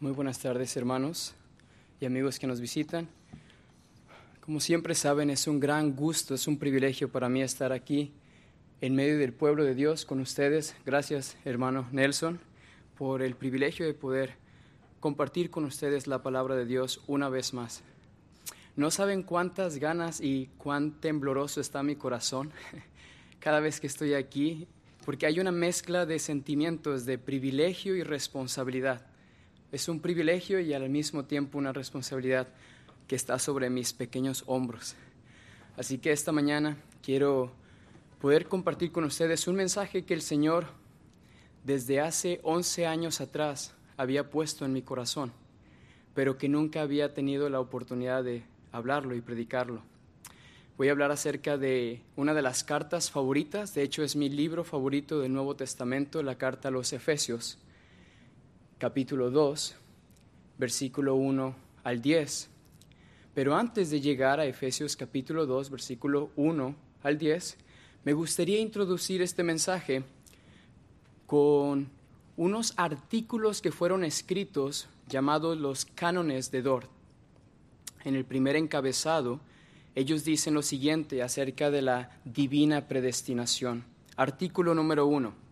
Muy buenas tardes, hermanos y amigos que nos visitan. Como siempre saben, es un gran gusto, es un privilegio para mí estar aquí en medio del pueblo de Dios con ustedes. Gracias, hermano Nelson, por el privilegio de poder compartir con ustedes la palabra de Dios una vez más. No saben cuántas ganas y cuán tembloroso está mi corazón cada vez que estoy aquí, porque hay una mezcla de sentimientos de privilegio y responsabilidad. Es un privilegio y al mismo tiempo una responsabilidad que está sobre mis pequeños hombros. Así que esta mañana quiero poder compartir con ustedes un mensaje que el Señor desde hace 11 años atrás había puesto en mi corazón, pero que nunca había tenido la oportunidad de hablarlo y predicarlo. Voy a hablar acerca de una de las cartas favoritas, de hecho es mi libro favorito del Nuevo Testamento, la carta a los Efesios capítulo 2, versículo 1 al 10. Pero antes de llegar a Efesios capítulo 2, versículo 1 al 10, me gustaría introducir este mensaje con unos artículos que fueron escritos llamados los cánones de Dort. En el primer encabezado, ellos dicen lo siguiente acerca de la divina predestinación. Artículo número 1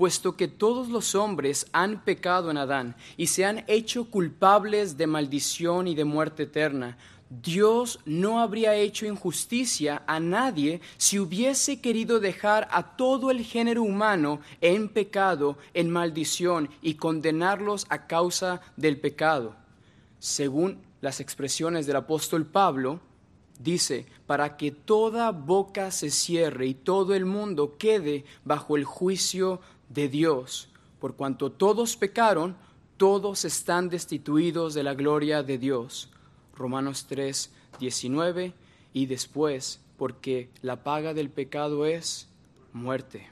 puesto que todos los hombres han pecado en Adán y se han hecho culpables de maldición y de muerte eterna. Dios no habría hecho injusticia a nadie si hubiese querido dejar a todo el género humano en pecado, en maldición y condenarlos a causa del pecado. Según las expresiones del apóstol Pablo, dice, para que toda boca se cierre y todo el mundo quede bajo el juicio de Dios, por cuanto todos pecaron, todos están destituidos de la gloria de Dios. Romanos 3, 19, y después, porque la paga del pecado es muerte.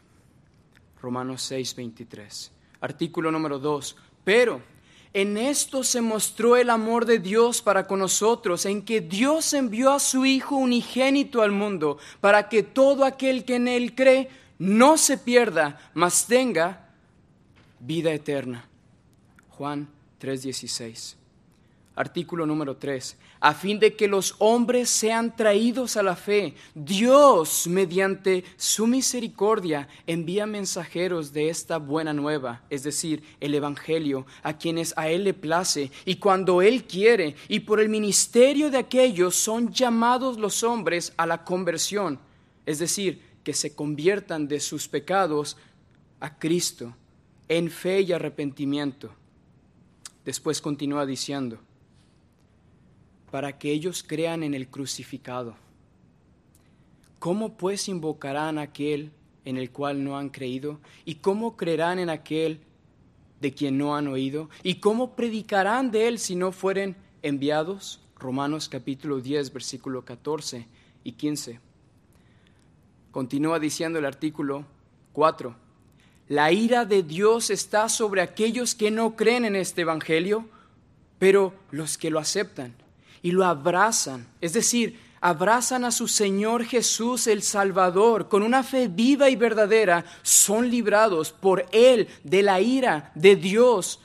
Romanos 6, 23. Artículo número 2. Pero en esto se mostró el amor de Dios para con nosotros, en que Dios envió a su Hijo unigénito al mundo, para que todo aquel que en Él cree no se pierda, mas tenga vida eterna. Juan 3:16. Artículo número 3. A fin de que los hombres sean traídos a la fe, Dios, mediante su misericordia, envía mensajeros de esta buena nueva, es decir, el Evangelio, a quienes a Él le place, y cuando Él quiere, y por el ministerio de aquellos son llamados los hombres a la conversión, es decir, que se conviertan de sus pecados a Cristo en fe y arrepentimiento. Después continúa diciendo, para que ellos crean en el crucificado. ¿Cómo pues invocarán aquel en el cual no han creído? ¿Y cómo creerán en aquel de quien no han oído? ¿Y cómo predicarán de él si no fueren enviados? Romanos capítulo 10, versículo 14 y 15. Continúa diciendo el artículo 4. La ira de Dios está sobre aquellos que no creen en este Evangelio, pero los que lo aceptan y lo abrazan, es decir, abrazan a su Señor Jesús el Salvador con una fe viva y verdadera, son librados por Él de la ira de Dios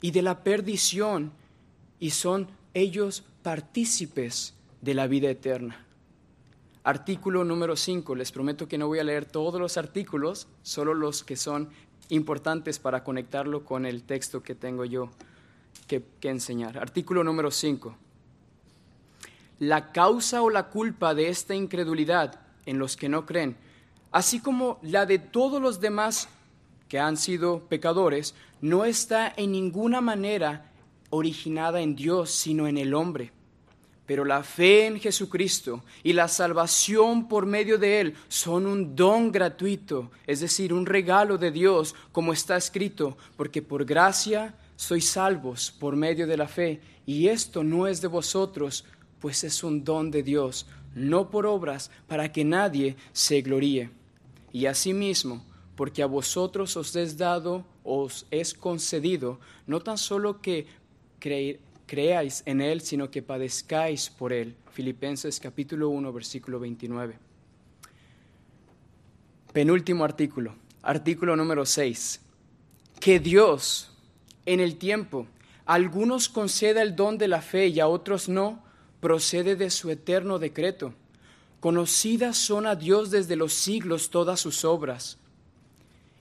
y de la perdición y son ellos partícipes de la vida eterna. Artículo número 5. Les prometo que no voy a leer todos los artículos, solo los que son importantes para conectarlo con el texto que tengo yo que, enseñar. Artículo número 5. La causa o la culpa de esta incredulidad en los que no creen, así como la de todos los demás que han sido pecadores, no está en ninguna manera originada en Dios, sino en el hombre. Pero la fe en Jesucristo y la salvación por medio de Él son un don gratuito, es decir, un regalo de Dios, como está escrito, porque por gracia sois salvos por medio de la fe, y esto no es de vosotros, pues es un don de Dios, no por obras, para que nadie se gloríe. Y asimismo, porque a vosotros os es dado, os es concedido, no tan solo que creer creáis en Él, sino que padezcáis por Él. Filipenses capítulo 1, versículo 29. Penúltimo artículo, artículo número 6. Que Dios, en el tiempo, a algunos conceda el don de la fe y a otros no, procede de su eterno decreto. Conocidas son a Dios desde los siglos todas sus obras,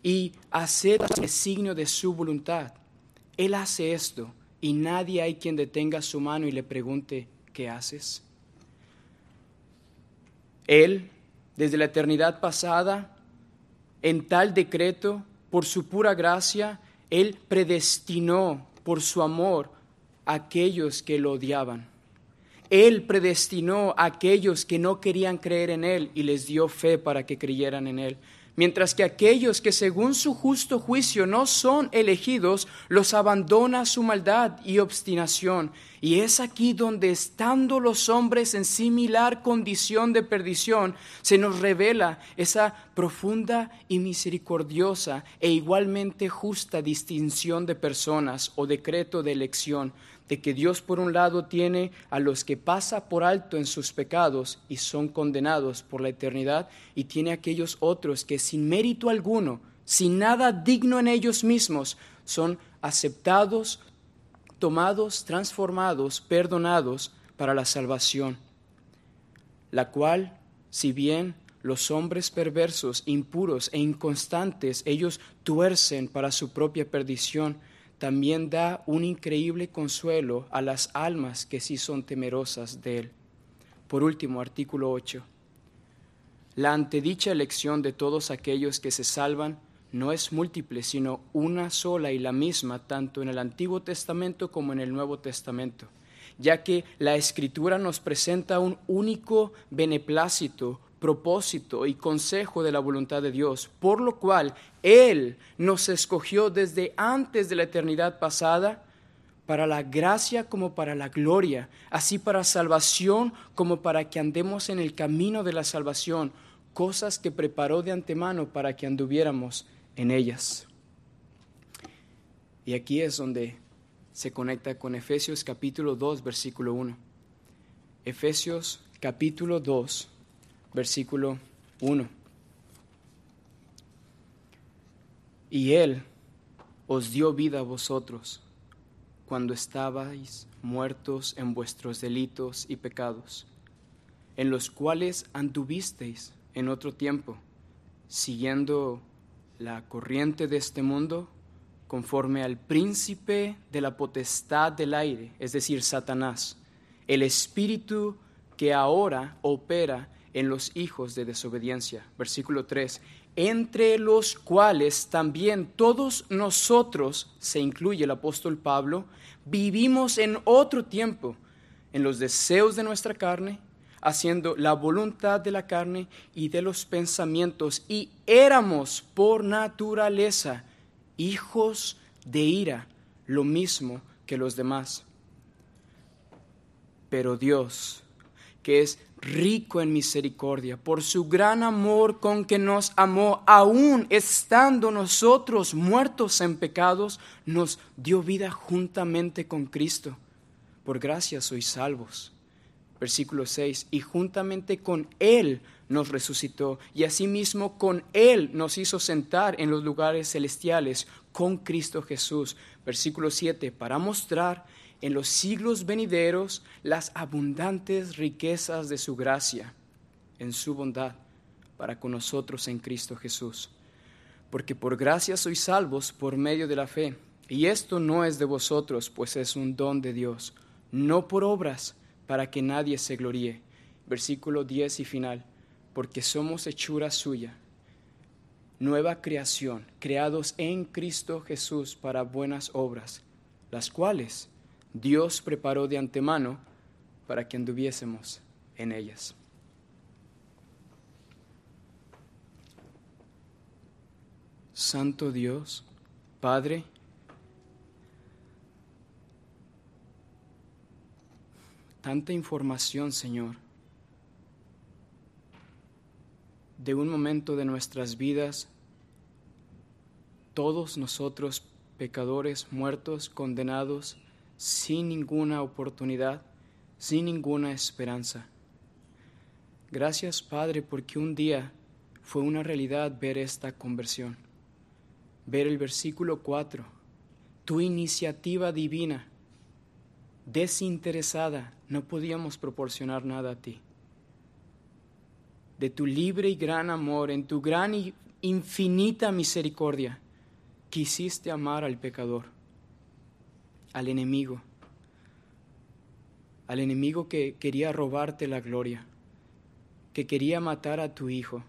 y acepta el signo de su voluntad. Él hace esto, y nadie hay quien detenga su mano y le pregunte, ¿qué haces? Él, desde la eternidad pasada, en tal decreto, por su pura gracia, Él predestinó por su amor a aquellos que lo odiaban. Él predestinó a aquellos que no querían creer en Él y les dio fe para que creyeran en Él mientras que aquellos que según su justo juicio no son elegidos, los abandona su maldad y obstinación. Y es aquí donde, estando los hombres en similar condición de perdición, se nos revela esa profunda y misericordiosa e igualmente justa distinción de personas o decreto de elección de que Dios por un lado tiene a los que pasa por alto en sus pecados y son condenados por la eternidad, y tiene a aquellos otros que sin mérito alguno, sin nada digno en ellos mismos, son aceptados, tomados, transformados, perdonados para la salvación, la cual, si bien los hombres perversos, impuros e inconstantes, ellos tuercen para su propia perdición, también da un increíble consuelo a las almas que sí son temerosas de Él. Por último, artículo 8. La antedicha elección de todos aquellos que se salvan no es múltiple, sino una sola y la misma, tanto en el Antiguo Testamento como en el Nuevo Testamento, ya que la Escritura nos presenta un único beneplácito, propósito y consejo de la voluntad de Dios, por lo cual Él nos escogió desde antes de la eternidad pasada para la gracia como para la gloria, así para salvación como para que andemos en el camino de la salvación, cosas que preparó de antemano para que anduviéramos en ellas. Y aquí es donde se conecta con Efesios capítulo 2, versículo 1. Efesios capítulo 2, versículo 1. Y Él os dio vida a vosotros cuando estabais muertos en vuestros delitos y pecados, en los cuales anduvisteis en otro tiempo, siguiendo la corriente de este mundo, conforme al príncipe de la potestad del aire, es decir, Satanás, el espíritu que ahora opera en los hijos de desobediencia. Versículo 3, entre los cuales también todos nosotros, se incluye el apóstol Pablo, vivimos en otro tiempo, en los deseos de nuestra carne, haciendo la voluntad de la carne y de los pensamientos, y éramos por naturaleza hijos de ira, lo mismo que los demás. Pero Dios, que es rico en misericordia, por su gran amor con que nos amó, aún estando nosotros muertos en pecados, nos dio vida juntamente con Cristo. Por gracia sois salvos. Versículo 6, y juntamente con Él nos resucitó, y asimismo con Él nos hizo sentar en los lugares celestiales con Cristo Jesús. Versículo 7, para mostrar en los siglos venideros las abundantes riquezas de su gracia, en su bondad, para con nosotros en Cristo Jesús. Porque por gracia sois salvos por medio de la fe, y esto no es de vosotros, pues es un don de Dios, no por obras, para que nadie se gloríe. Versículo 10 y final, porque somos hechura suya, nueva creación, creados en Cristo Jesús para buenas obras, las cuales Dios preparó de antemano para que anduviésemos en ellas. Santo Dios, Padre, tanta información, Señor, de un momento de nuestras vidas, todos nosotros pecadores, muertos, condenados, sin ninguna oportunidad, sin ninguna esperanza. Gracias Padre porque un día fue una realidad ver esta conversión, ver el versículo 4, tu iniciativa divina desinteresada, no podíamos proporcionar nada a ti. De tu libre y gran amor, en tu gran y infinita misericordia, quisiste amar al pecador, al enemigo, al enemigo que quería robarte la gloria, que quería matar a tu hijo,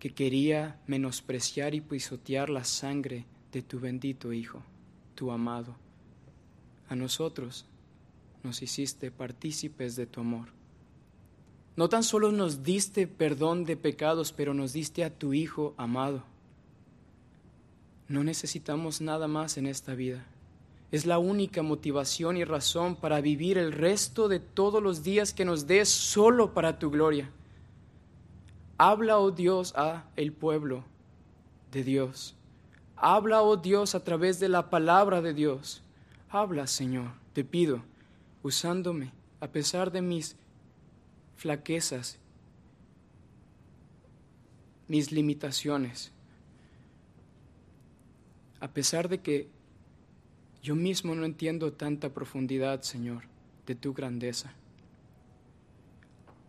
que quería menospreciar y pisotear la sangre de tu bendito Hijo, tu amado. A nosotros nos hiciste partícipes de tu amor. No tan solo nos diste perdón de pecados, pero nos diste a tu Hijo amado. No necesitamos nada más en esta vida. Es la única motivación y razón para vivir el resto de todos los días que nos des solo para tu gloria. Habla, oh Dios, a el pueblo de Dios. Habla, oh Dios, a través de la palabra de Dios. Habla, Señor, te pido, usándome a pesar de mis flaquezas, mis limitaciones, a pesar de que yo mismo no entiendo tanta profundidad, Señor, de tu grandeza.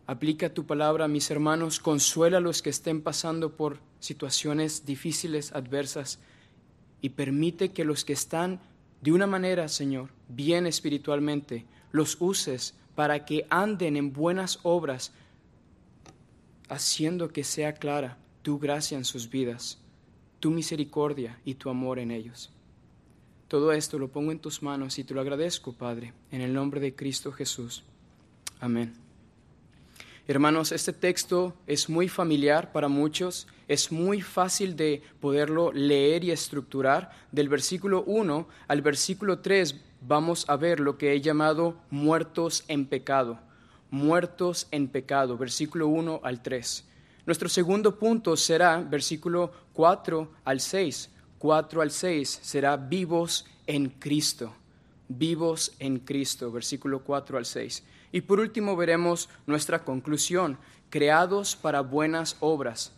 Aplica tu palabra a mis hermanos, consuela a los que estén pasando por situaciones difíciles, adversas, y permite que los que están de una manera, Señor, bien espiritualmente, los uses para que anden en buenas obras, haciendo que sea clara tu gracia en sus vidas tu misericordia y tu amor en ellos. Todo esto lo pongo en tus manos y te lo agradezco, Padre, en el nombre de Cristo Jesús. Amén. Hermanos, este texto es muy familiar para muchos, es muy fácil de poderlo leer y estructurar. Del versículo 1 al versículo 3 vamos a ver lo que he llamado muertos en pecado. Muertos en pecado, versículo 1 al 3. Nuestro segundo punto será, versículo 4 al 6, 4 al 6, será vivos en Cristo, vivos en Cristo, versículo 4 al 6. Y por último veremos nuestra conclusión, creados para buenas obras,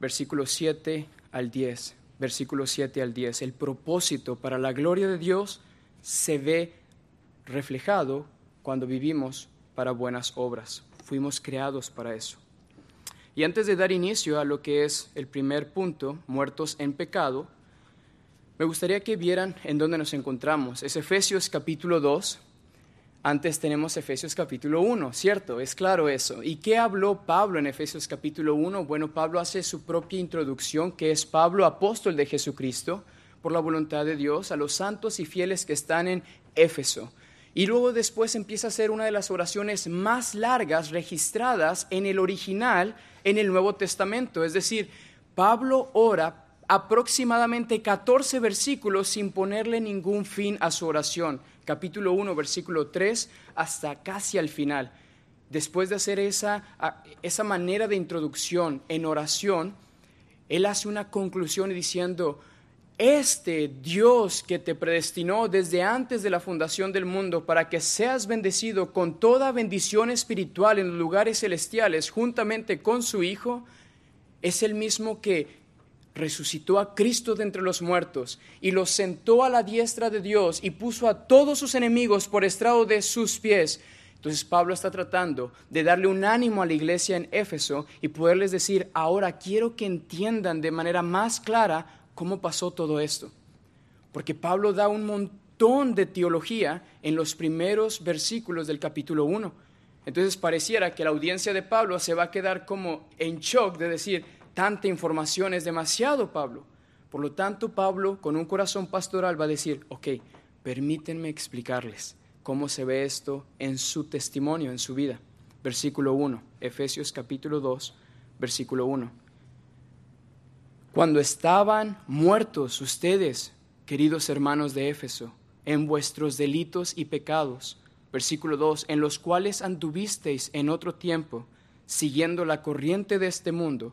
versículo 7 al 10, versículo 7 al 10. El propósito para la gloria de Dios se ve reflejado cuando vivimos para buenas obras. Fuimos creados para eso. Y antes de dar inicio a lo que es el primer punto, muertos en pecado, me gustaría que vieran en dónde nos encontramos. Es Efesios capítulo 2. Antes tenemos Efesios capítulo 1, ¿cierto? Es claro eso. ¿Y qué habló Pablo en Efesios capítulo 1? Bueno, Pablo hace su propia introducción, que es Pablo, apóstol de Jesucristo, por la voluntad de Dios, a los santos y fieles que están en Éfeso. Y luego después empieza a ser una de las oraciones más largas registradas en el original en el Nuevo Testamento. Es decir, Pablo ora aproximadamente 14 versículos sin ponerle ningún fin a su oración. Capítulo 1, versículo 3, hasta casi al final. Después de hacer esa, esa manera de introducción en oración, él hace una conclusión diciendo, este Dios que te predestinó desde antes de la fundación del mundo para que seas bendecido con toda bendición espiritual en los lugares celestiales juntamente con su Hijo, es el mismo que resucitó a Cristo de entre los muertos y lo sentó a la diestra de Dios y puso a todos sus enemigos por estrado de sus pies. Entonces Pablo está tratando de darle un ánimo a la iglesia en Éfeso y poderles decir, ahora quiero que entiendan de manera más clara cómo pasó todo esto. Porque Pablo da un montón de teología en los primeros versículos del capítulo 1. Entonces pareciera que la audiencia de Pablo se va a quedar como en shock de decir, tanta información es demasiado, Pablo. Por lo tanto, Pablo, con un corazón pastoral, va a decir, ok, permítanme explicarles cómo se ve esto en su testimonio, en su vida. Versículo 1, Efesios capítulo 2, versículo 1 cuando estaban muertos ustedes, queridos hermanos de Éfeso, en vuestros delitos y pecados, versículo 2, en los cuales anduvisteis en otro tiempo, siguiendo la corriente de este mundo,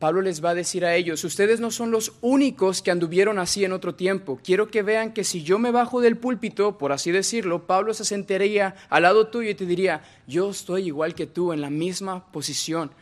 Pablo les va a decir a ellos, ustedes no son los únicos que anduvieron así en otro tiempo. Quiero que vean que si yo me bajo del púlpito, por así decirlo, Pablo se sentaría al lado tuyo y te diría, yo estoy igual que tú, en la misma posición.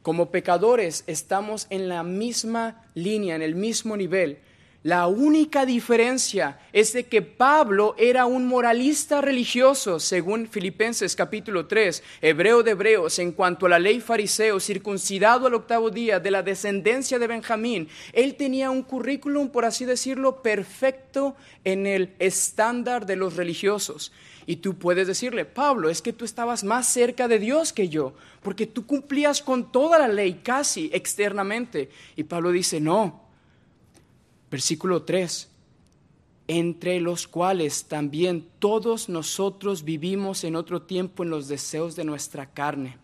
Como pecadores estamos en la misma línea, en el mismo nivel. La única diferencia es de que Pablo era un moralista religioso, según Filipenses capítulo 3, hebreo de hebreos, en cuanto a la ley fariseo, circuncidado al octavo día, de la descendencia de Benjamín. Él tenía un currículum, por así decirlo, perfecto en el estándar de los religiosos. Y tú puedes decirle, Pablo, es que tú estabas más cerca de Dios que yo, porque tú cumplías con toda la ley casi externamente. Y Pablo dice, no, Versículo 3, entre los cuales también todos nosotros vivimos en otro tiempo en los deseos de nuestra carne.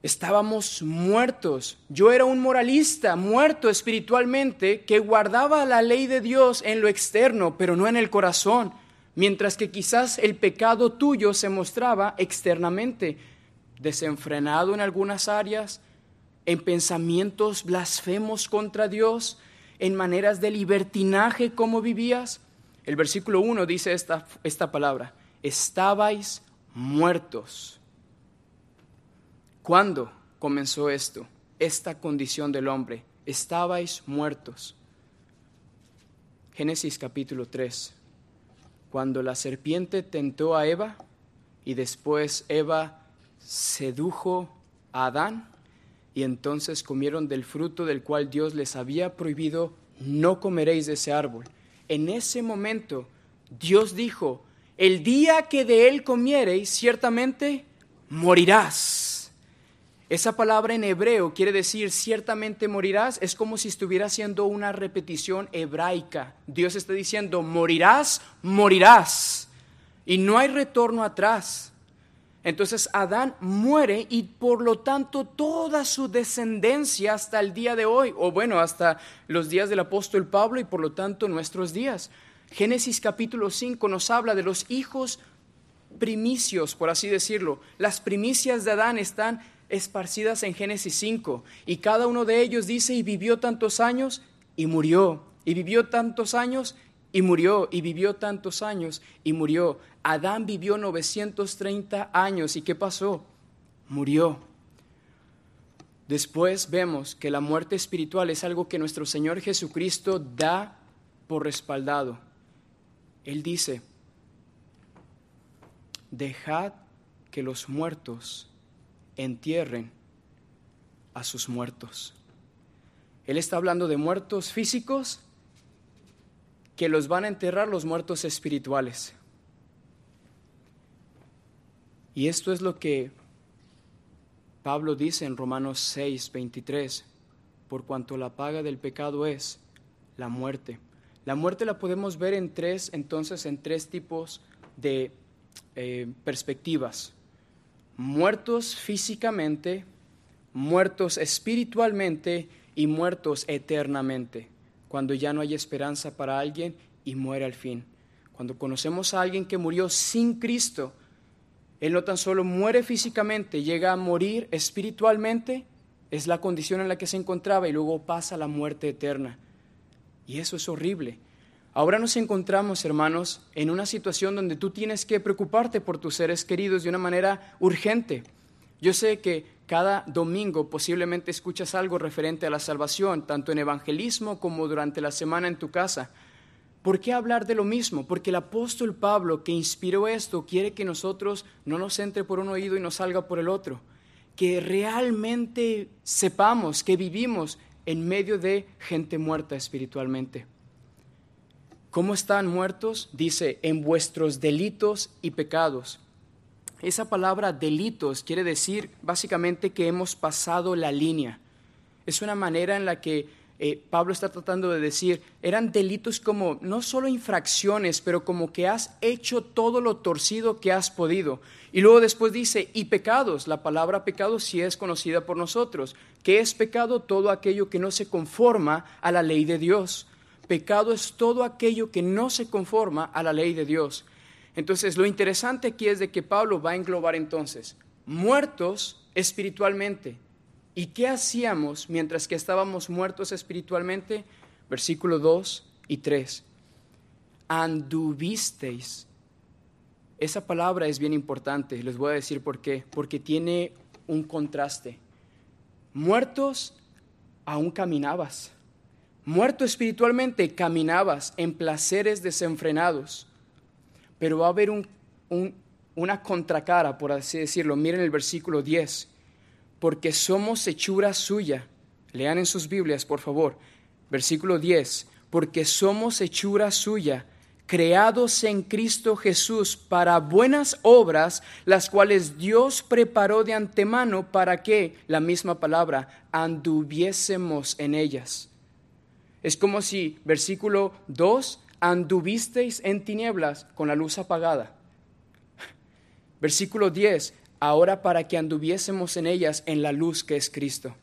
Estábamos muertos. Yo era un moralista, muerto espiritualmente, que guardaba la ley de Dios en lo externo, pero no en el corazón, mientras que quizás el pecado tuyo se mostraba externamente, desenfrenado en algunas áreas, en pensamientos blasfemos contra Dios, en maneras de libertinaje como vivías? El versículo 1 dice esta, esta palabra, estabais muertos. ¿Cuándo comenzó esto? Esta condición del hombre. Estabais muertos. Génesis capítulo 3. Cuando la serpiente tentó a Eva y después Eva sedujo a Adán, y entonces comieron del fruto del cual Dios les había prohibido, no comeréis de ese árbol. En ese momento Dios dijo, el día que de él comiereis, ciertamente morirás. Esa palabra en hebreo quiere decir ciertamente morirás, es como si estuviera haciendo una repetición hebraica. Dios está diciendo, morirás, morirás. Y no hay retorno atrás. Entonces Adán muere y por lo tanto toda su descendencia hasta el día de hoy, o bueno, hasta los días del apóstol Pablo y por lo tanto nuestros días. Génesis capítulo 5 nos habla de los hijos primicios, por así decirlo. Las primicias de Adán están esparcidas en Génesis 5 y cada uno de ellos dice y vivió tantos años y murió, y vivió tantos años y murió, y vivió tantos años y murió. Adán vivió 930 años y ¿qué pasó? Murió. Después vemos que la muerte espiritual es algo que nuestro Señor Jesucristo da por respaldado. Él dice, dejad que los muertos entierren a sus muertos. Él está hablando de muertos físicos que los van a enterrar los muertos espirituales. Y esto es lo que Pablo dice en Romanos 6, 23, por cuanto la paga del pecado es la muerte. La muerte la podemos ver en tres, entonces, en tres tipos de eh, perspectivas. Muertos físicamente, muertos espiritualmente y muertos eternamente, cuando ya no hay esperanza para alguien y muere al fin. Cuando conocemos a alguien que murió sin Cristo, él no tan solo muere físicamente, llega a morir espiritualmente, es la condición en la que se encontraba y luego pasa la muerte eterna. Y eso es horrible. Ahora nos encontramos, hermanos, en una situación donde tú tienes que preocuparte por tus seres queridos de una manera urgente. Yo sé que cada domingo posiblemente escuchas algo referente a la salvación, tanto en evangelismo como durante la semana en tu casa. ¿Por qué hablar de lo mismo? Porque el apóstol Pablo que inspiró esto quiere que nosotros no nos entre por un oído y nos salga por el otro, que realmente sepamos que vivimos en medio de gente muerta espiritualmente. ¿Cómo están muertos? Dice, en vuestros delitos y pecados. Esa palabra delitos quiere decir básicamente que hemos pasado la línea. Es una manera en la que eh, Pablo está tratando de decir, eran delitos como no solo infracciones, pero como que has hecho todo lo torcido que has podido. Y luego después dice, y pecados, la palabra pecado sí es conocida por nosotros. ¿Qué es pecado? Todo aquello que no se conforma a la ley de Dios. Pecado es todo aquello que no se conforma a la ley de Dios. Entonces, lo interesante aquí es de que Pablo va a englobar entonces muertos espiritualmente ¿Y qué hacíamos mientras que estábamos muertos espiritualmente? Versículo 2 y 3. Anduvisteis. Esa palabra es bien importante, les voy a decir por qué. Porque tiene un contraste. Muertos, aún caminabas. Muerto espiritualmente, caminabas en placeres desenfrenados. Pero va a haber un, una contracara, por así decirlo. Miren el versículo 10 porque somos hechura suya. Lean en sus Biblias, por favor. Versículo 10, porque somos hechura suya, creados en Cristo Jesús para buenas obras, las cuales Dios preparó de antemano para que, la misma palabra, anduviésemos en ellas. Es como si, versículo 2, anduvisteis en tinieblas con la luz apagada. Versículo 10, ahora para que anduviésemos en ellas en la luz que es Cristo.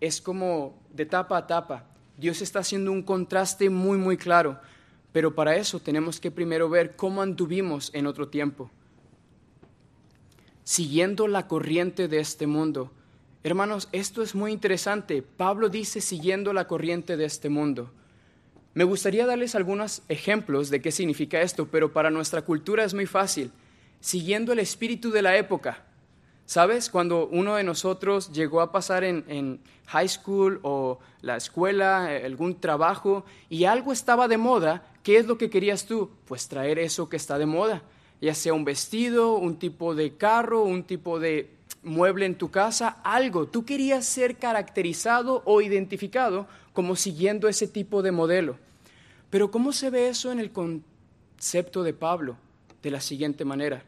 Es como de tapa a tapa. Dios está haciendo un contraste muy, muy claro, pero para eso tenemos que primero ver cómo anduvimos en otro tiempo. Siguiendo la corriente de este mundo. Hermanos, esto es muy interesante. Pablo dice siguiendo la corriente de este mundo. Me gustaría darles algunos ejemplos de qué significa esto, pero para nuestra cultura es muy fácil siguiendo el espíritu de la época. ¿Sabes? Cuando uno de nosotros llegó a pasar en, high school o la escuela, eh, algún trabajo, y algo estaba de moda, ¿qué es lo que querías tú? Pues traer eso que está de moda, ya sea un vestido, un tipo de carro, un tipo de mueble en tu casa, algo. Tú querías ser caracterizado o identificado como siguiendo ese tipo de modelo. Pero ¿cómo se ve eso en el concepto de Pablo? de la siguiente manera.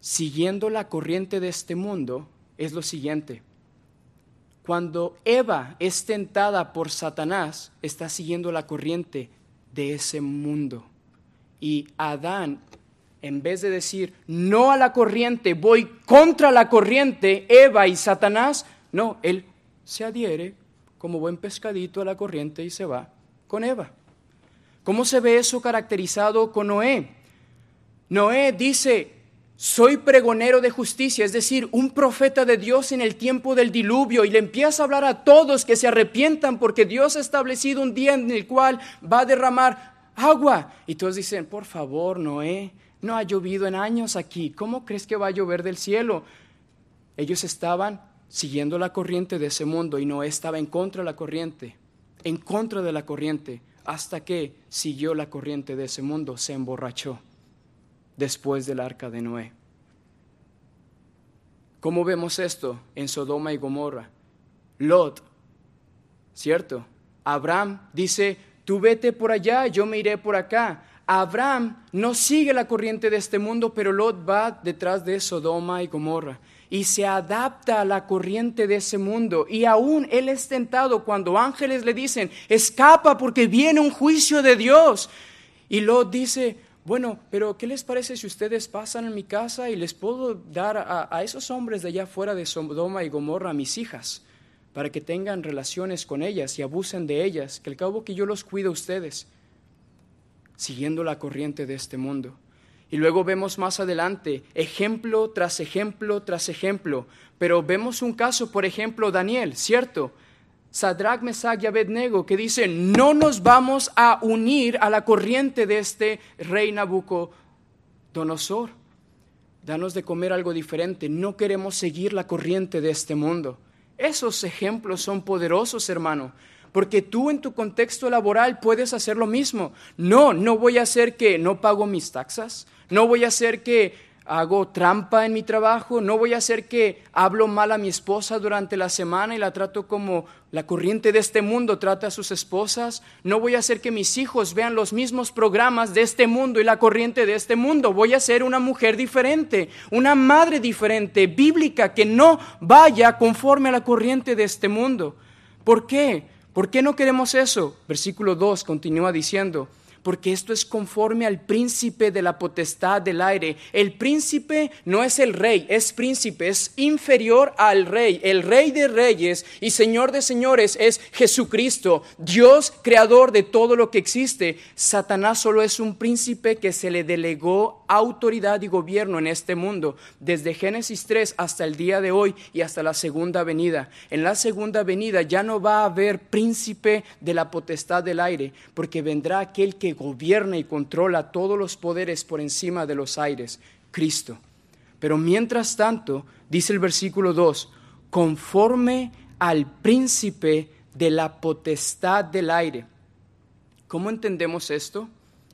Siguiendo la corriente de este mundo es lo siguiente. Cuando Eva es tentada por Satanás, está siguiendo la corriente de ese mundo. Y Adán, en vez de decir no a la corriente, voy contra la corriente, Eva y Satanás, no, él se adhiere como buen pescadito a la corriente y se va con Eva. ¿Cómo se ve eso caracterizado con Noé? Noé dice, soy pregonero de justicia, es decir, un profeta de Dios en el tiempo del diluvio, y le empieza a hablar a todos que se arrepientan porque Dios ha establecido un día en el cual va a derramar agua. Y todos dicen, por favor, Noé, no ha llovido en años aquí, ¿cómo crees que va a llover del cielo? Ellos estaban siguiendo la corriente de ese mundo y Noé estaba en contra de la corriente, en contra de la corriente, hasta que siguió la corriente de ese mundo, se emborrachó después del arca de Noé. ¿Cómo vemos esto en Sodoma y Gomorra? Lot, ¿cierto? Abraham dice, tú vete por allá, yo me iré por acá. Abraham no sigue la corriente de este mundo, pero Lot va detrás de Sodoma y Gomorra y se adapta a la corriente de ese mundo. Y aún él es tentado cuando ángeles le dicen, escapa porque viene un juicio de Dios. Y Lot dice, bueno, pero ¿qué les parece si ustedes pasan en mi casa y les puedo dar a, esos hombres de allá fuera de Sodoma y Gomorra a mis hijas para que tengan relaciones con ellas y abusen de ellas, que al cabo que yo los cuido a ustedes, siguiendo la corriente de este mundo? Y luego vemos más adelante ejemplo tras ejemplo tras ejemplo, pero vemos un caso, por ejemplo, Daniel, ¿cierto? Sadrach, Mesach y Abednego, que dicen, no nos vamos a unir a la corriente de este rey Nabucodonosor. Danos de comer algo diferente, no queremos seguir la corriente de este mundo. Esos ejemplos son poderosos, hermano, porque tú en tu contexto laboral puedes hacer lo mismo. No, no voy a hacer que no pago mis taxas, no voy a hacer que hago trampa en mi trabajo, no voy a hacer que hablo mal a mi esposa durante la semana y la trato como la corriente de este mundo trata a sus esposas, no voy a hacer que mis hijos vean los mismos programas de este mundo y la corriente de este mundo, voy a ser una mujer diferente, una madre diferente, bíblica, que no vaya conforme a la corriente de este mundo. ¿Por qué? ¿Por qué no queremos eso? Versículo 2 continúa diciendo, porque esto es conforme al príncipe de la potestad del aire. El príncipe no es el rey, es príncipe, es inferior al rey. El rey de reyes y señor de señores es Jesucristo, Dios creador de todo lo que existe. Satanás solo es un príncipe que se le delegó autoridad y gobierno en este mundo, desde Génesis 3 hasta el día de hoy y hasta la segunda venida. En la segunda venida ya no va a haber príncipe de la potestad del aire, porque vendrá aquel que gobierna y controla todos los poderes por encima de los aires, Cristo. Pero mientras tanto, dice el versículo 2, conforme al príncipe de la potestad del aire. ¿Cómo entendemos esto?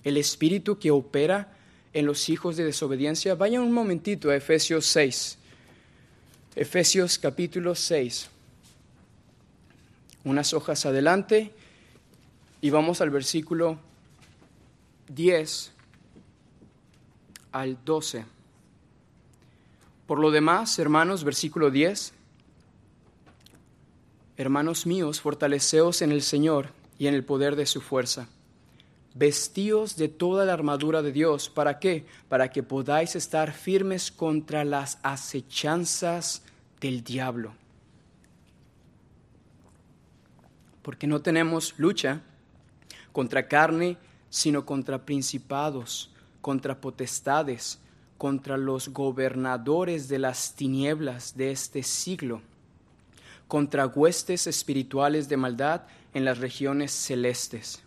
El espíritu que opera en los hijos de desobediencia. Vaya un momentito a Efesios 6. Efesios capítulo 6. Unas hojas adelante y vamos al versículo 10 al 12. Por lo demás, hermanos, versículo 10. Hermanos míos, fortaleceos en el Señor y en el poder de su fuerza. Vestíos de toda la armadura de Dios. ¿Para qué? Para que podáis estar firmes contra las acechanzas del diablo. Porque no tenemos lucha contra carne, sino contra principados, contra potestades, contra los gobernadores de las tinieblas de este siglo, contra huestes espirituales de maldad en las regiones celestes.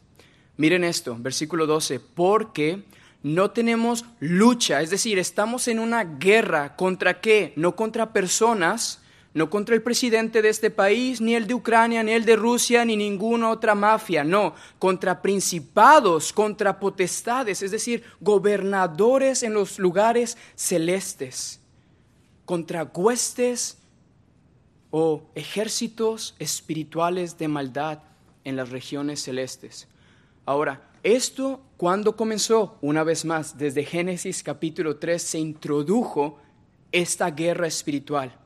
Miren esto, versículo 12, porque no tenemos lucha, es decir, estamos en una guerra contra qué? No contra personas, no contra el presidente de este país, ni el de Ucrania, ni el de Rusia, ni ninguna otra mafia, no, contra principados, contra potestades, es decir, gobernadores en los lugares celestes, contra huestes o ejércitos espirituales de maldad en las regiones celestes. Ahora, esto cuando comenzó, una vez más, desde Génesis capítulo 3 se introdujo esta guerra espiritual.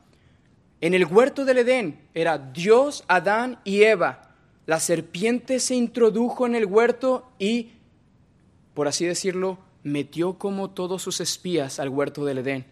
En el huerto del Edén era Dios, Adán y Eva. La serpiente se introdujo en el huerto y, por así decirlo, metió como todos sus espías al huerto del Edén.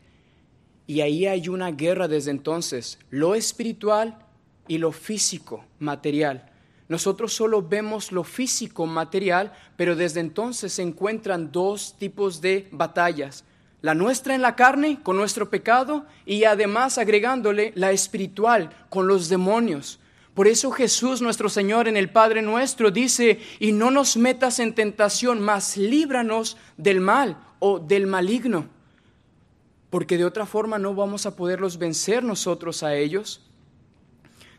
Y ahí hay una guerra desde entonces, lo espiritual y lo físico, material. Nosotros solo vemos lo físico, material, pero desde entonces se encuentran dos tipos de batallas la nuestra en la carne con nuestro pecado y además agregándole la espiritual con los demonios. Por eso Jesús nuestro Señor en el Padre nuestro dice, y no nos metas en tentación, mas líbranos del mal o del maligno, porque de otra forma no vamos a poderlos vencer nosotros a ellos.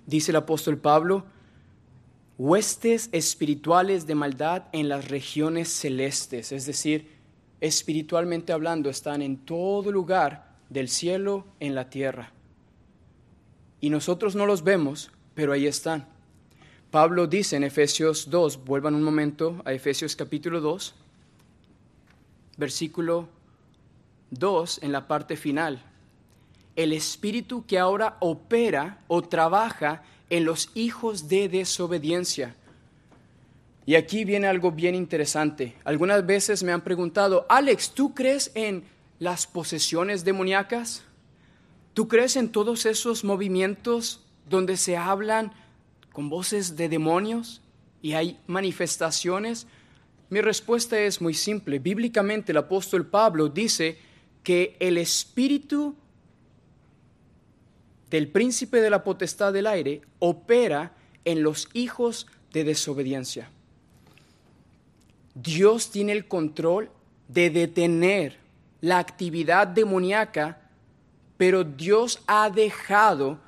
Dice el apóstol Pablo, huestes espirituales de maldad en las regiones celestes, es decir, espiritualmente hablando, están en todo lugar del cielo en la tierra. Y nosotros no los vemos, pero ahí están. Pablo dice en Efesios 2, vuelvan un momento a Efesios capítulo 2, versículo 2 en la parte final. El espíritu que ahora opera o trabaja en los hijos de desobediencia y aquí viene algo bien interesante. Algunas veces me han preguntado, Alex, ¿tú crees en las posesiones demoníacas? ¿Tú crees en todos esos movimientos donde se hablan con voces de demonios y hay manifestaciones? Mi respuesta es muy simple. Bíblicamente el apóstol Pablo dice que el espíritu del príncipe de la potestad del aire opera en los hijos de desobediencia. Dios tiene el control de detener la actividad demoníaca, pero Dios ha dejado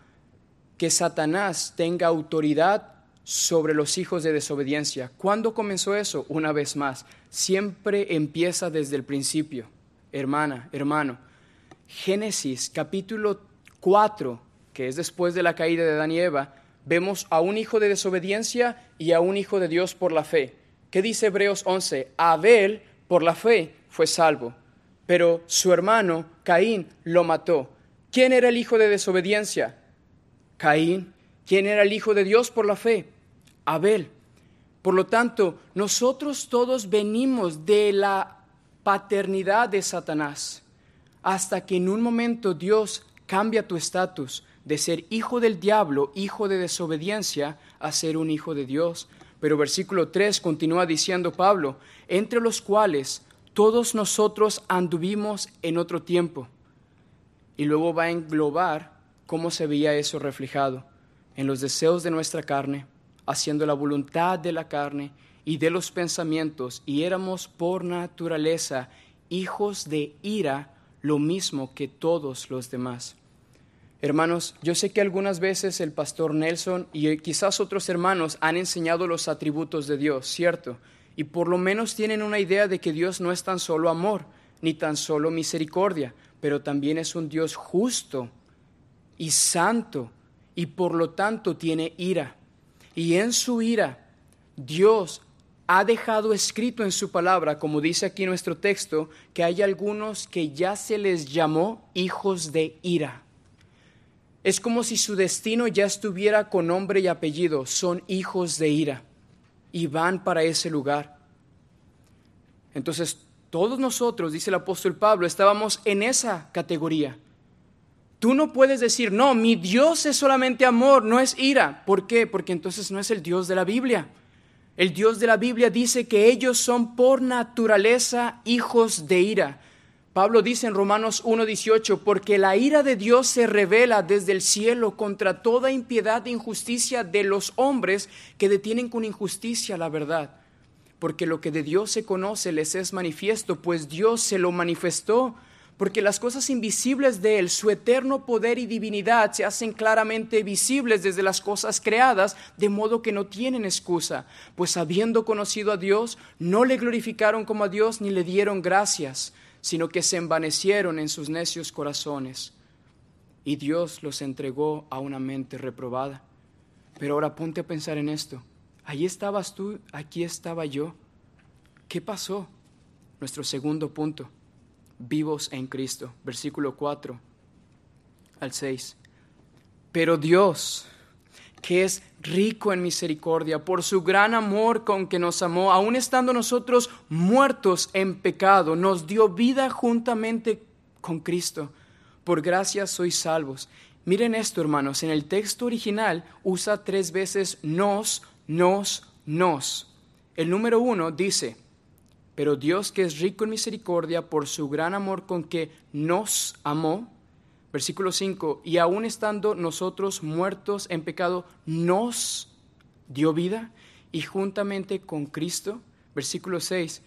que Satanás tenga autoridad sobre los hijos de desobediencia. ¿Cuándo comenzó eso? Una vez más, siempre empieza desde el principio. Hermana, hermano, Génesis capítulo 4, que es después de la caída de Adán y Eva, vemos a un hijo de desobediencia y a un hijo de Dios por la fe. ¿Qué dice Hebreos 11? Abel, por la fe, fue salvo, pero su hermano Caín lo mató. ¿Quién era el hijo de desobediencia? Caín. ¿Quién era el hijo de Dios por la fe? Abel. Por lo tanto, nosotros todos venimos de la paternidad de Satanás, hasta que en un momento Dios cambia tu estatus de ser hijo del diablo, hijo de desobediencia, a ser un hijo de Dios. Pero versículo 3 continúa diciendo Pablo, entre los cuales todos nosotros anduvimos en otro tiempo. Y luego va a englobar cómo se veía eso reflejado en los deseos de nuestra carne, haciendo la voluntad de la carne y de los pensamientos, y éramos por naturaleza hijos de ira, lo mismo que todos los demás. Hermanos, yo sé que algunas veces el pastor Nelson y quizás otros hermanos han enseñado los atributos de Dios, ¿cierto? Y por lo menos tienen una idea de que Dios no es tan solo amor, ni tan solo misericordia, pero también es un Dios justo y santo, y por lo tanto tiene ira. Y en su ira, Dios ha dejado escrito en su palabra, como dice aquí nuestro texto, que hay algunos que ya se les llamó hijos de ira. Es como si su destino ya estuviera con nombre y apellido. Son hijos de ira y van para ese lugar. Entonces, todos nosotros, dice el apóstol Pablo, estábamos en esa categoría. Tú no puedes decir, no, mi Dios es solamente amor, no es ira. ¿Por qué? Porque entonces no es el Dios de la Biblia. El Dios de la Biblia dice que ellos son por naturaleza hijos de ira. Pablo dice en Romanos 1.18, porque la ira de Dios se revela desde el cielo contra toda impiedad e injusticia de los hombres que detienen con injusticia la verdad. Porque lo que de Dios se conoce les es manifiesto, pues Dios se lo manifestó. Porque las cosas invisibles de Él, su eterno poder y divinidad, se hacen claramente visibles desde las cosas creadas, de modo que no tienen excusa. Pues habiendo conocido a Dios, no le glorificaron como a Dios ni le dieron gracias sino que se envanecieron en sus necios corazones y Dios los entregó a una mente reprobada. Pero ahora ponte a pensar en esto. Allí estabas tú, aquí estaba yo. ¿Qué pasó? Nuestro segundo punto, vivos en Cristo, versículo 4 al 6. Pero Dios, que es rico en misericordia, por su gran amor con que nos amó, aun estando nosotros muertos en pecado, nos dio vida juntamente con Cristo. Por gracia sois salvos. Miren esto, hermanos, en el texto original usa tres veces nos, nos, nos. El número uno dice, pero Dios que es rico en misericordia, por su gran amor con que nos amó, Versículo 5, y aún estando nosotros muertos en pecado, nos dio vida y juntamente con Cristo, versículo 6,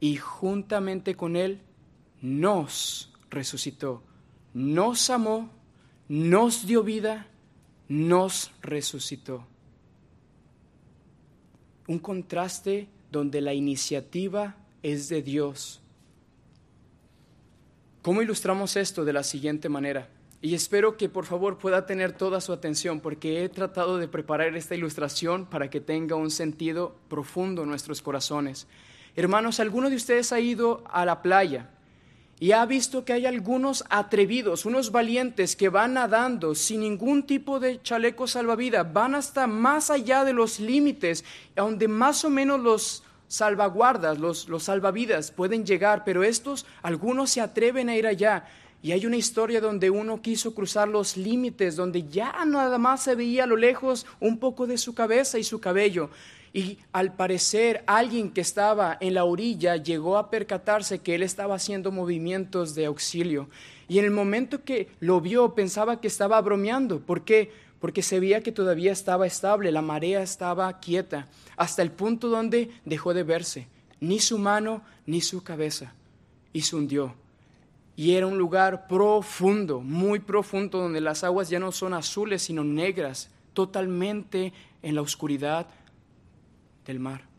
y juntamente con Él nos resucitó, nos amó, nos dio vida, nos resucitó. Un contraste donde la iniciativa es de Dios ¿Cómo ilustramos esto de la siguiente manera? Y espero que por favor pueda tener toda su atención porque he tratado de preparar esta ilustración para que tenga un sentido profundo en nuestros corazones. Hermanos, ¿alguno de ustedes ha ido a la playa y ha visto que hay algunos atrevidos, unos valientes que van nadando sin ningún tipo de chaleco salvavidas, van hasta más allá de los límites, donde más o menos los salvaguardas, los, los salvavidas pueden llegar, pero estos, algunos se atreven a ir allá. Y hay una historia donde uno quiso cruzar los límites, donde ya nada más se veía a lo lejos un poco de su cabeza y su cabello. Y al parecer alguien que estaba en la orilla llegó a percatarse que él estaba haciendo movimientos de auxilio. Y en el momento que lo vio pensaba que estaba bromeando. ¿Por qué? Porque se veía que todavía estaba estable, la marea estaba quieta, hasta el punto donde dejó de verse, ni su mano ni su cabeza, y se hundió. Y era un lugar profundo, muy profundo, donde las aguas ya no son azules, sino negras, totalmente en la oscuridad del mar.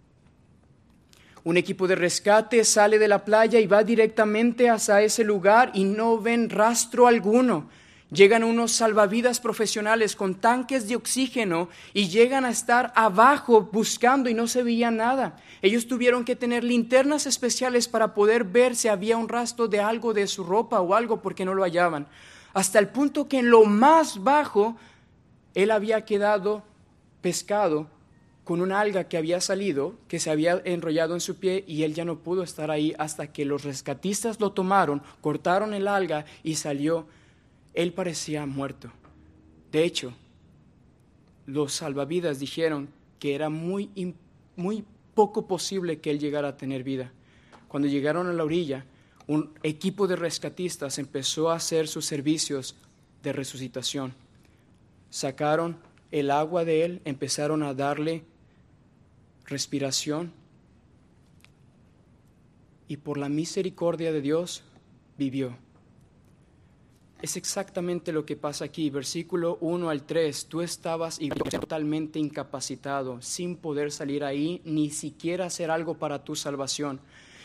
Un equipo de rescate sale de la playa y va directamente hacia ese lugar y no ven rastro alguno. Llegan unos salvavidas profesionales con tanques de oxígeno y llegan a estar abajo buscando y no se veía nada. Ellos tuvieron que tener linternas especiales para poder ver si había un rastro de algo de su ropa o algo porque no lo hallaban. Hasta el punto que en lo más bajo él había quedado pescado con una alga que había salido, que se había enrollado en su pie y él ya no pudo estar ahí hasta que los rescatistas lo tomaron, cortaron el alga y salió. Él parecía muerto. De hecho, los salvavidas dijeron que era muy, muy poco posible que él llegara a tener vida. Cuando llegaron a la orilla, un equipo de rescatistas empezó a hacer sus servicios de resucitación. Sacaron el agua de él, empezaron a darle respiración y por la misericordia de Dios vivió. Es exactamente lo que pasa aquí, versículo 1 al 3. Tú estabas totalmente incapacitado, sin poder salir ahí, ni siquiera hacer algo para tu salvación.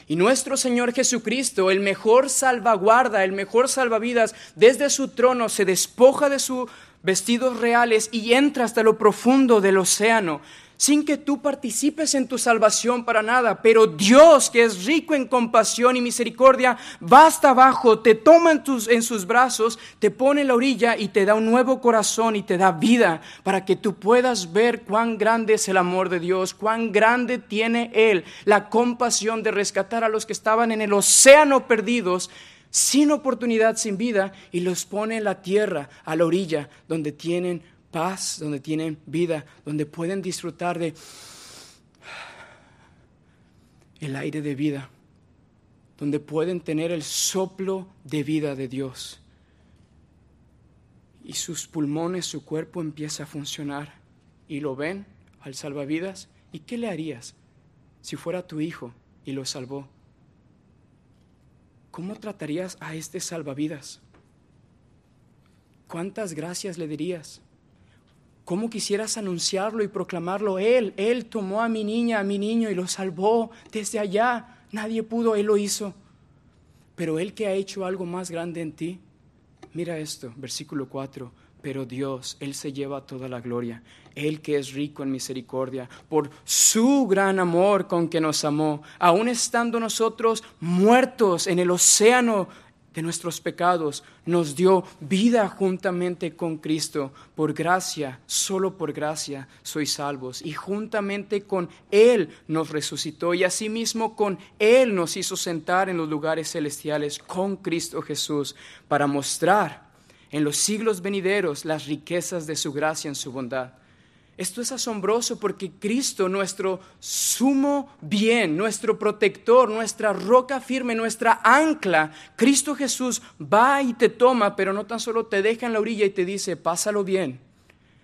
Y nuestro Señor Jesucristo, el mejor salvaguarda, el mejor salvavidas, desde su trono se despoja de sus vestidos reales y entra hasta lo profundo del océano sin que tú participes en tu salvación para nada. Pero Dios, que es rico en compasión y misericordia, va hasta abajo, te toma en, tus, en sus brazos, te pone en la orilla y te da un nuevo corazón y te da vida para que tú puedas ver cuán grande es el amor de Dios, cuán grande tiene Él la compasión de rescatar a los que estaban en el océano perdidos sin oportunidad, sin vida, y los pone en la tierra, a la orilla, donde tienen paz, donde tienen vida, donde pueden disfrutar de el aire de vida, donde pueden tener el soplo de vida de Dios. Y sus pulmones, su cuerpo empieza a funcionar. Y lo ven al salvavidas. ¿Y qué le harías si fuera tu hijo y lo salvó? ¿Cómo tratarías a este salvavidas? ¿Cuántas gracias le dirías? ¿Cómo quisieras anunciarlo y proclamarlo? Él, Él tomó a mi niña, a mi niño y lo salvó desde allá. Nadie pudo, Él lo hizo. Pero Él que ha hecho algo más grande en ti, mira esto, versículo 4. Pero Dios, Él se lleva toda la gloria. Él que es rico en misericordia, por su gran amor con que nos amó, aun estando nosotros muertos en el océano de nuestros pecados, nos dio vida juntamente con Cristo. Por gracia, solo por gracia, sois salvos. Y juntamente con Él nos resucitó y asimismo con Él nos hizo sentar en los lugares celestiales con Cristo Jesús para mostrar en los siglos venideros las riquezas de su gracia en su bondad esto es asombroso porque Cristo, nuestro sumo bien, nuestro protector, nuestra roca firme, nuestra ancla, Cristo Jesús va y te toma, pero no tan solo te deja en la orilla y te dice, pásalo bien.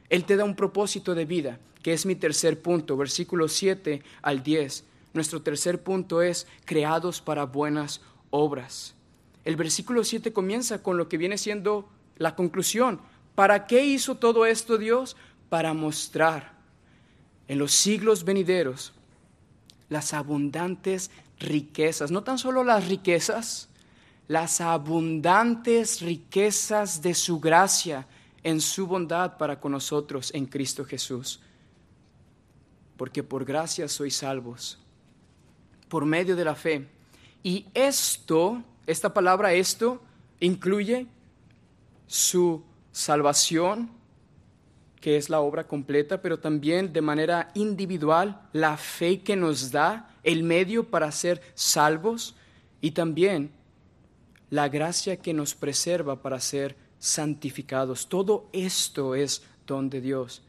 Él te da un propósito de vida, que es mi tercer punto, versículo 7 al 10. Nuestro tercer punto es creados para buenas obras. El versículo 7 comienza con lo que viene siendo la conclusión. ¿Para qué hizo todo esto Dios? Para mostrar en los siglos venideros las abundantes riquezas, no tan solo las riquezas, las abundantes riquezas de su gracia en su bondad para con nosotros en Cristo Jesús. Porque por gracia sois salvos, por medio de la fe. Y esto, esta palabra esto, incluye su salvación, que es la obra completa, pero también de manera individual la fe que nos da el medio para ser salvos y también la gracia que nos preserva para ser santificados. Todo esto es don de Dios.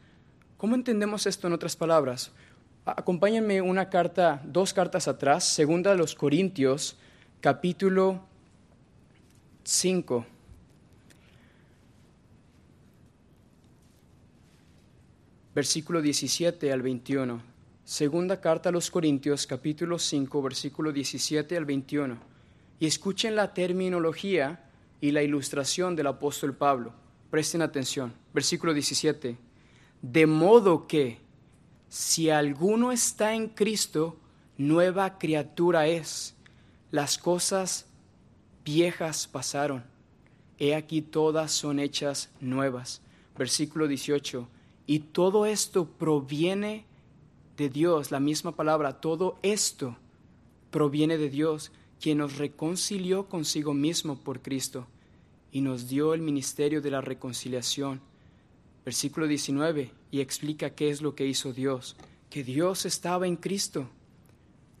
¿Cómo entendemos esto en otras palabras? Acompáñenme una carta, dos cartas atrás, segunda de los Corintios, capítulo 5. Versículo 17 al 21. Segunda carta a los Corintios, capítulo 5, versículo 17 al 21. Y escuchen la terminología y la ilustración del apóstol Pablo. Presten atención. Versículo 17. De modo que, si alguno está en Cristo, nueva criatura es. Las cosas viejas pasaron. He aquí todas son hechas nuevas. Versículo 18 y todo esto proviene de Dios, la misma palabra, todo esto proviene de Dios, quien nos reconcilió consigo mismo por Cristo y nos dio el ministerio de la reconciliación. Versículo 19, y explica qué es lo que hizo Dios, que Dios estaba en Cristo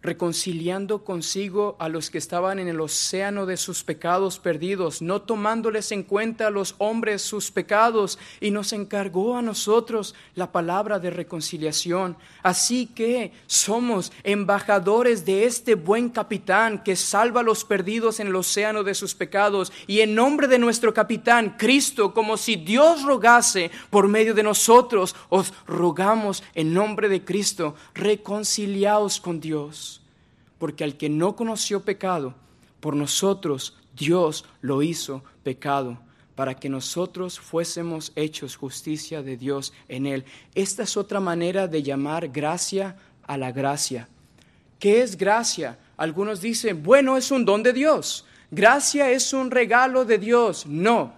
reconciliando consigo a los que estaban en el océano de sus pecados perdidos, no tomándoles en cuenta a los hombres sus pecados, y nos encargó a nosotros la palabra de reconciliación. Así que somos embajadores de este buen capitán que salva a los perdidos en el océano de sus pecados, y en nombre de nuestro capitán, Cristo, como si Dios rogase por medio de nosotros, os rogamos en nombre de Cristo, reconciliaos con Dios porque al que no conoció pecado, por nosotros Dios lo hizo pecado, para que nosotros fuésemos hechos justicia de Dios en él. Esta es otra manera de llamar gracia a la gracia. ¿Qué es gracia? Algunos dicen, bueno, es un don de Dios. Gracia es un regalo de Dios. No,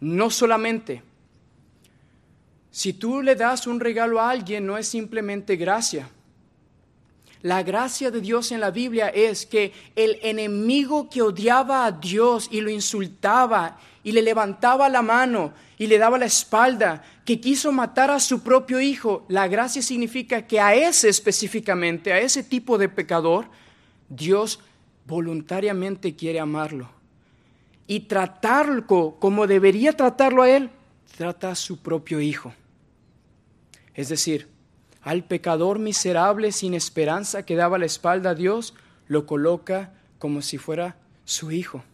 no solamente. Si tú le das un regalo a alguien, no es simplemente gracia. La gracia de Dios en la Biblia es que el enemigo que odiaba a Dios y lo insultaba y le levantaba la mano y le daba la espalda, que quiso matar a su propio hijo, la gracia significa que a ese específicamente, a ese tipo de pecador, Dios voluntariamente quiere amarlo. Y tratarlo como debería tratarlo a él, trata a su propio hijo. Es decir, al pecador miserable sin esperanza que daba la espalda a Dios, lo coloca como si fuera su hijo.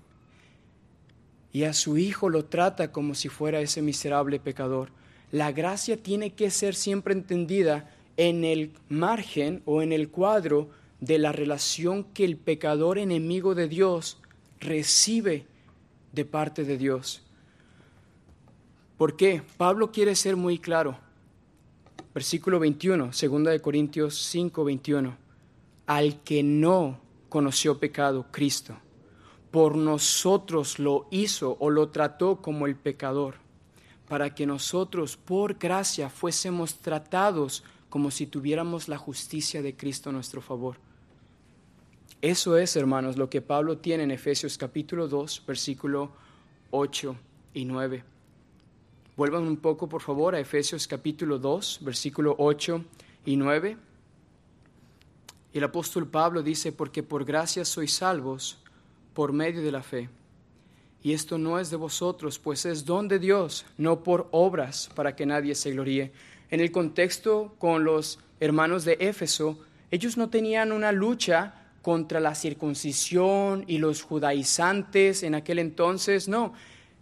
Y a su hijo lo trata como si fuera ese miserable pecador. La gracia tiene que ser siempre entendida en el margen o en el cuadro de la relación que el pecador enemigo de Dios recibe de parte de Dios. ¿Por qué? Pablo quiere ser muy claro versículo 21, segunda de Corintios 5, 21. Al que no conoció pecado, Cristo, por nosotros lo hizo o lo trató como el pecador, para que nosotros por gracia fuésemos tratados como si tuviéramos la justicia de Cristo a nuestro favor. Eso es, hermanos, lo que Pablo tiene en Efesios capítulo 2, versículo 8 y 9. Vuelvan un poco, por favor, a Efesios capítulo 2, versículo 8 y 9. Y el apóstol Pablo dice, porque por gracia sois salvos por medio de la fe. Y esto no es de vosotros, pues es don de Dios, no por obras, para que nadie se gloríe. En el contexto con los hermanos de Éfeso, ellos no tenían una lucha contra la circuncisión y los judaizantes en aquel entonces, no,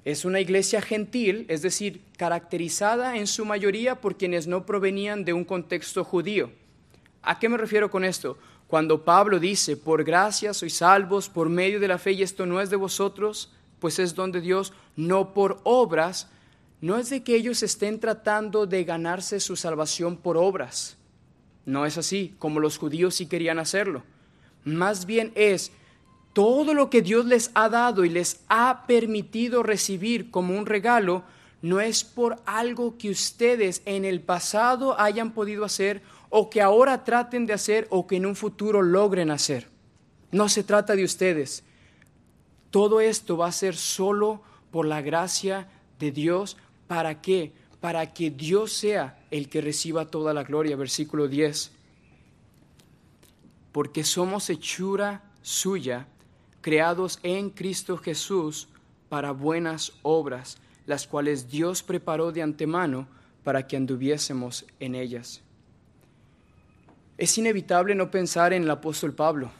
es una iglesia gentil, es decir, caracterizada en su mayoría por quienes no provenían de un contexto judío. ¿A qué me refiero con esto? Cuando Pablo dice, por gracia sois salvos por medio de la fe y esto no es de vosotros, pues es don de Dios, no por obras, no es de que ellos estén tratando de ganarse su salvación por obras. No es así, como los judíos sí querían hacerlo. Más bien es todo lo que Dios les ha dado y les ha permitido recibir como un regalo, no es por algo que ustedes en el pasado hayan podido hacer o que ahora traten de hacer o que en un futuro logren hacer. No se trata de ustedes. Todo esto va a ser solo por la gracia de Dios. ¿Para qué? Para que Dios sea el que reciba toda la gloria. Versículo 10. Porque somos hechura suya creados en Cristo Jesús para buenas obras, las cuales Dios preparó de antemano para que anduviésemos en ellas. Es inevitable no pensar en el apóstol Pablo.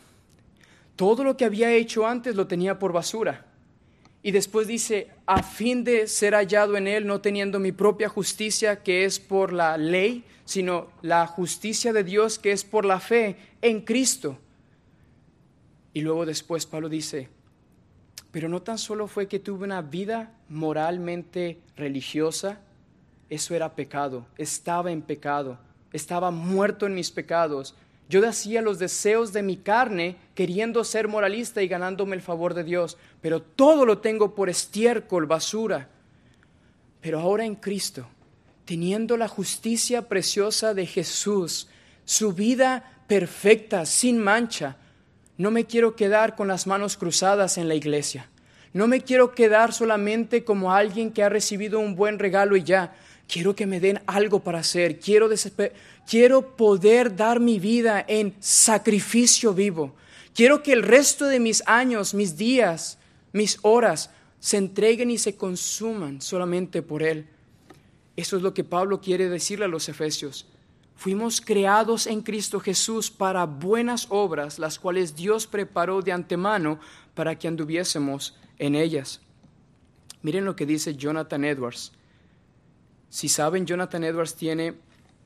Todo lo que había hecho antes lo tenía por basura. Y después dice, a fin de ser hallado en él, no teniendo mi propia justicia que es por la ley, sino la justicia de Dios que es por la fe en Cristo y luego después Pablo dice, pero no tan solo fue que tuve una vida moralmente religiosa, eso era pecado, estaba en pecado, estaba muerto en mis pecados. Yo hacía los deseos de mi carne queriendo ser moralista y ganándome el favor de Dios, pero todo lo tengo por estiércol, basura. Pero ahora en Cristo, teniendo la justicia preciosa de Jesús, su vida perfecta, sin mancha, no me quiero quedar con las manos cruzadas en la iglesia. No me quiero quedar solamente como alguien que ha recibido un buen regalo y ya. quiero que me den algo para hacer, quiero, quiero poder dar mi vida en sacrificio vivo. Quiero que el resto de mis años, mis días, mis horas se entreguen y se consuman solamente por Él. Eso es lo que Pablo quiere decirle a los efesios. Fuimos creados en Cristo Jesús para buenas obras, las cuales Dios preparó de antemano para que anduviésemos en ellas. Miren lo que dice Jonathan Edwards. Si saben, Jonathan Edwards tiene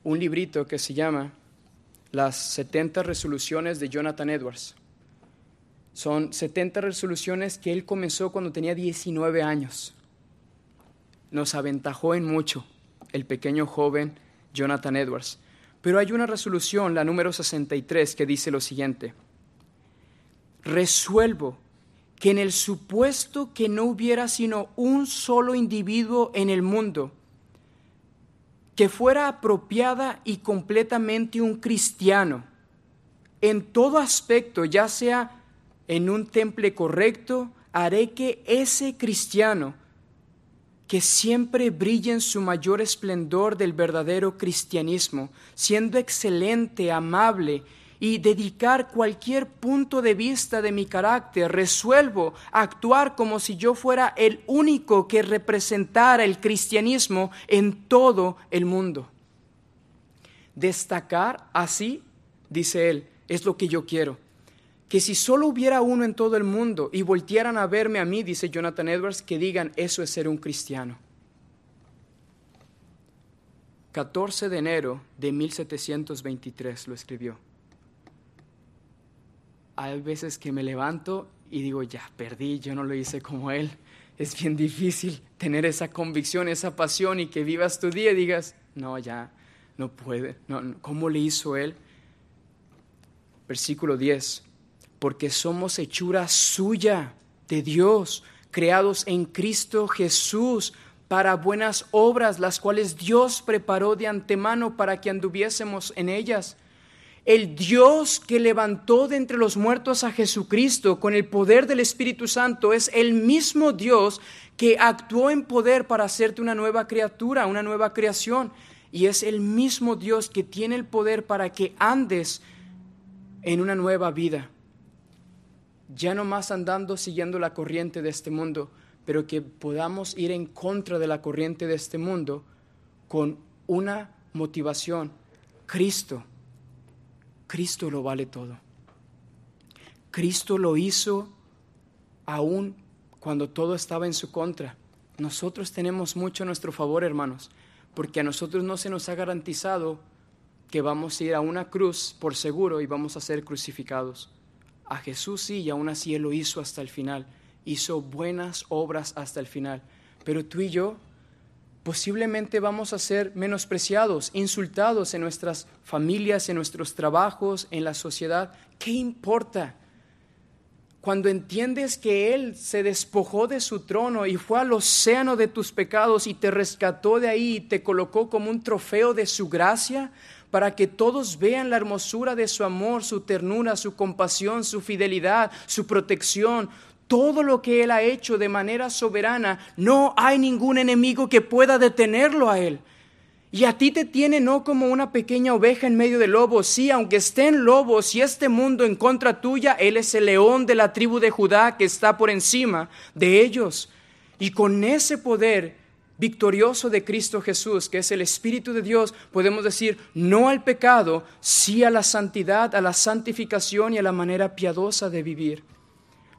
un librito que se llama Las 70 resoluciones de Jonathan Edwards. Son 70 resoluciones que él comenzó cuando tenía 19 años. Nos aventajó en mucho el pequeño joven Jonathan Edwards. Pero hay una resolución, la número 63, que dice lo siguiente. Resuelvo que en el supuesto que no hubiera sino un solo individuo en el mundo, que fuera apropiada y completamente un cristiano, en todo aspecto, ya sea en un temple correcto, haré que ese cristiano, que siempre brille en su mayor esplendor del verdadero cristianismo, siendo excelente, amable, y dedicar cualquier punto de vista de mi carácter, resuelvo actuar como si yo fuera el único que representara el cristianismo en todo el mundo. Destacar así, dice él, es lo que yo quiero. Que si solo hubiera uno en todo el mundo y voltearan a verme a mí, dice Jonathan Edwards, que digan, eso es ser un cristiano. 14 de enero de 1723 lo escribió hay veces que me levanto y digo, ya, perdí, yo no lo hice como Él. Es bien difícil tener esa convicción, esa pasión y que vivas tu día y digas, no, ya, no puede. ¿Cómo le hizo Él? Versículo 10, porque somos hechura suya de Dios, creados en Cristo Jesús para buenas obras, las cuales Dios preparó de antemano para que anduviésemos en ellas. El Dios que levantó de entre los muertos a Jesucristo con el poder del Espíritu Santo es el mismo Dios que actuó en poder para hacerte una nueva criatura, una nueva creación. Y es el mismo Dios que tiene el poder para que andes en una nueva vida. Ya no más andando siguiendo la corriente de este mundo, pero que podamos ir en contra de la corriente de este mundo con una motivación, Cristo Cristo lo vale todo. Cristo lo hizo aún cuando todo estaba en su contra. Nosotros tenemos mucho a nuestro favor, hermanos, porque a nosotros no se nos ha garantizado que vamos a ir a una cruz por seguro y vamos a ser crucificados. A Jesús sí, y aún así Él lo hizo hasta el final. Hizo buenas obras hasta el final. Pero tú y yo posiblemente vamos a ser menospreciados, insultados en nuestras familias, en nuestros trabajos, en la sociedad. ¿Qué importa? Cuando entiendes que Él se despojó de su trono y fue al océano de tus pecados y te rescató de ahí y te colocó como un trofeo de su gracia, para que todos vean la hermosura de su amor, su ternura, su compasión, su fidelidad, su protección, todo lo que Él ha hecho de manera soberana, no hay ningún enemigo que pueda detenerlo a Él. Y a ti te tiene no como una pequeña oveja en medio de lobos. Sí, aunque estén lobos y este mundo en contra tuya, Él es el león de la tribu de Judá que está por encima de ellos. Y con ese poder victorioso de Cristo Jesús, que es el Espíritu de Dios, podemos decir no al pecado, sí a la santidad, a la santificación y a la manera piadosa de vivir.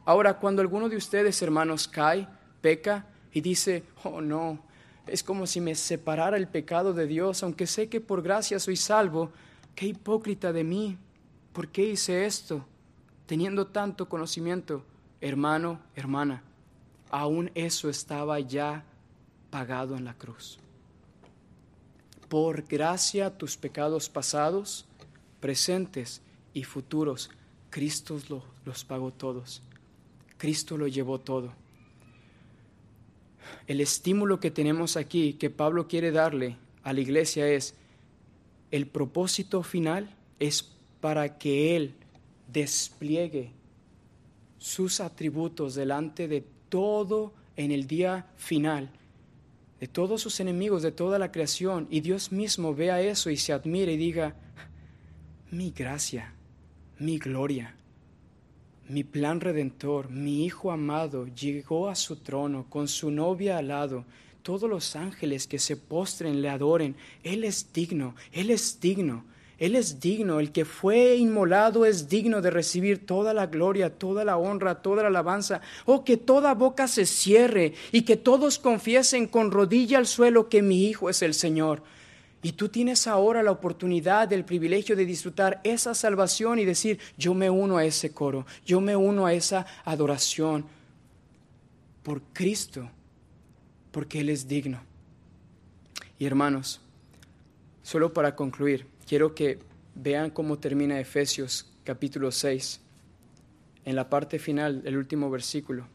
Ahora, cuando alguno de ustedes, hermanos, cae, peca y dice, oh no, es como si me separara el pecado de Dios, aunque sé que por gracia soy salvo, qué hipócrita de mí, ¿por qué hice esto? Teniendo tanto conocimiento, hermano, hermana, aún eso estaba ya pagado en la cruz. Por gracia tus pecados pasados, presentes y futuros, Cristo los pagó todos. Cristo lo llevó todo. El estímulo que tenemos aquí, que Pablo quiere darle a la iglesia es, el propósito final es para que Él despliegue sus atributos delante de todo en el día final, de todos sus enemigos, de toda la creación, y Dios mismo vea eso y se admire y diga, mi gracia, mi gloria, mi plan redentor, mi Hijo amado, llegó a su trono con su novia al lado, todos los ángeles que se postren le adoren, Él es digno, Él es digno. Él es digno, el que fue inmolado es digno de recibir toda la gloria, toda la honra, toda la alabanza. Oh, que toda boca se cierre y que todos confiesen con rodilla al suelo que mi Hijo es el Señor. Y tú tienes ahora la oportunidad, el privilegio de disfrutar esa salvación y decir, yo me uno a ese coro, yo me uno a esa adoración por Cristo, porque Él es digno. Y hermanos, solo para concluir, quiero que vean cómo termina Efesios capítulo 6, en la parte final, el último versículo.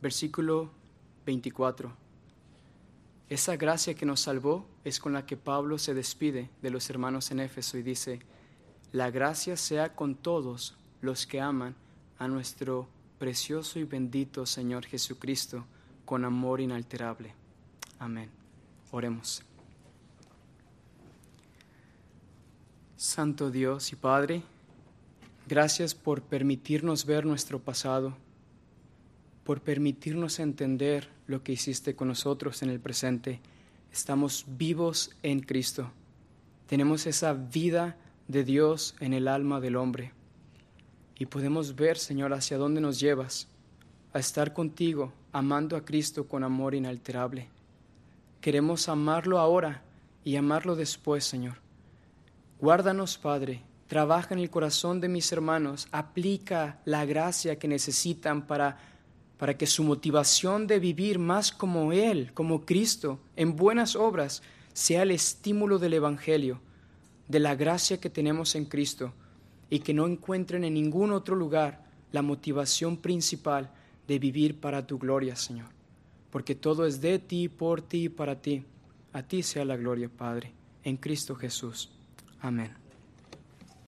Versículo 24. Esa gracia que nos salvó es con la que Pablo se despide de los hermanos en Éfeso y dice, la gracia sea con todos los que aman a nuestro precioso y bendito Señor Jesucristo, con amor inalterable. Amén. Oremos. Santo Dios y Padre, gracias por permitirnos ver nuestro pasado, por permitirnos entender lo que hiciste con nosotros en el presente. Estamos vivos en Cristo. Tenemos esa vida de Dios en el alma del hombre y podemos ver, Señor, hacia dónde nos llevas, a estar contigo, amando a Cristo con amor inalterable. Queremos amarlo ahora y amarlo después, Señor. Guárdanos, Padre, trabaja en el corazón de mis hermanos, aplica la gracia que necesitan para, para que su motivación de vivir más como Él, como Cristo, en buenas obras, sea el estímulo del Evangelio, de la gracia que tenemos en Cristo y que no encuentren en ningún otro lugar la motivación principal de vivir para tu gloria, Señor. Porque todo es de ti, por ti y para ti. A ti sea la gloria, Padre, en Cristo Jesús. Amén.